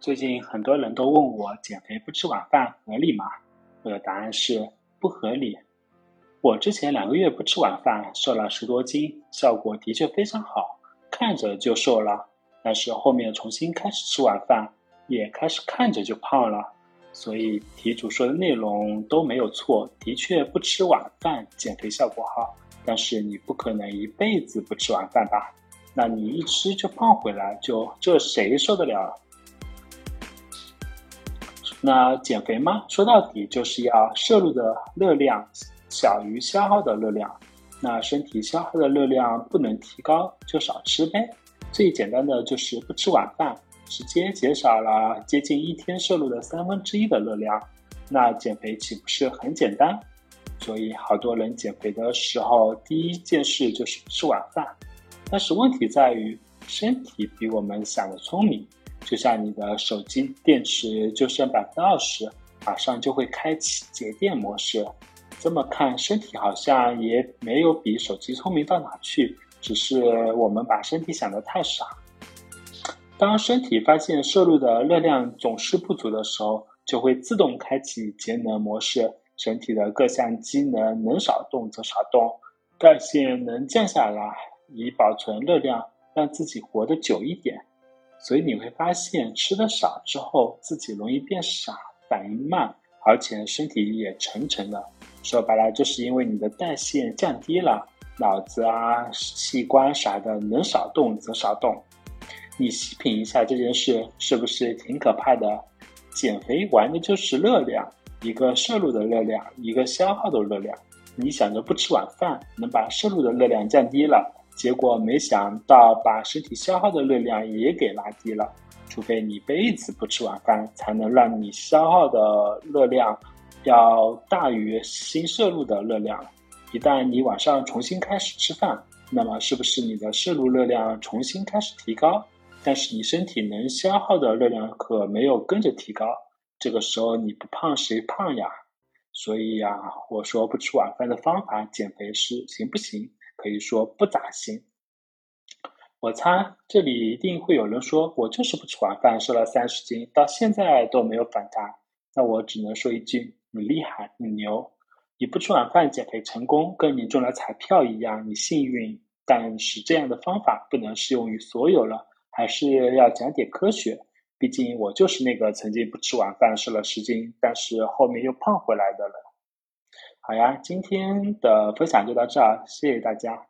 最近很多人都问我减肥不吃晚饭合理吗？我的答案是不合理。我之前两个月不吃晚饭，瘦了十多斤，效果的确非常好，看着就瘦了。但是后面重新开始吃晚饭，也开始看着就胖了。所以题主说的内容都没有错，的确不吃晚饭减肥效果好。但是你不可能一辈子不吃晚饭吧？那你一吃就胖回来，就这谁受得了？那减肥吗？说到底就是要摄入的热量小于消耗的热量。那身体消耗的热量不能提高，就少吃呗。最简单的就是不吃晚饭，直接减少了接近一天摄入的三分之一的热量。那减肥岂不是很简单？所以好多人减肥的时候，第一件事就是吃晚饭。但是问题在于，身体比我们想的聪明。就像你的手机电池就剩百分之二十，马上就会开启节电模式。这么看，身体好像也没有比手机聪明到哪去，只是我们把身体想的太傻。当身体发现摄入的热量总是不足的时候，就会自动开启节能模式，身体的各项机能能少动则少动，代谢能降下来，以保存热量，让自己活得久一点。所以你会发现，吃的少之后，自己容易变傻，反应慢，而且身体也沉沉的。说白了，就是因为你的代谢降低了，脑子啊、器官啥的能少动则少动。你细品一下这件事，是不是挺可怕的？减肥玩的就是热量，一个摄入的热量，一个消耗的热量。你想着不吃晚饭，能把摄入的热量降低了。结果没想到把身体消耗的热量也给拉低了，除非你一辈子不吃晚饭，才能让你消耗的热量要大于新摄入的热量。一旦你晚上重新开始吃饭，那么是不是你的摄入热量重新开始提高？但是你身体能消耗的热量可没有跟着提高，这个时候你不胖谁胖呀？所以呀，我说不吃晚饭的方法减肥是行不行？可以说不咋行。我猜这里一定会有人说，我就是不吃晚饭，瘦了三十斤，到现在都没有反弹。那我只能说一句：你厉害，你牛！你不吃晚饭减肥成功，跟你中了彩票一样，你幸运。但是这样的方法不能适用于所有了，还是要讲点科学。毕竟我就是那个曾经不吃晚饭瘦了十斤，但是后面又胖回来的人。好呀，今天的分享就到这儿，谢谢大家。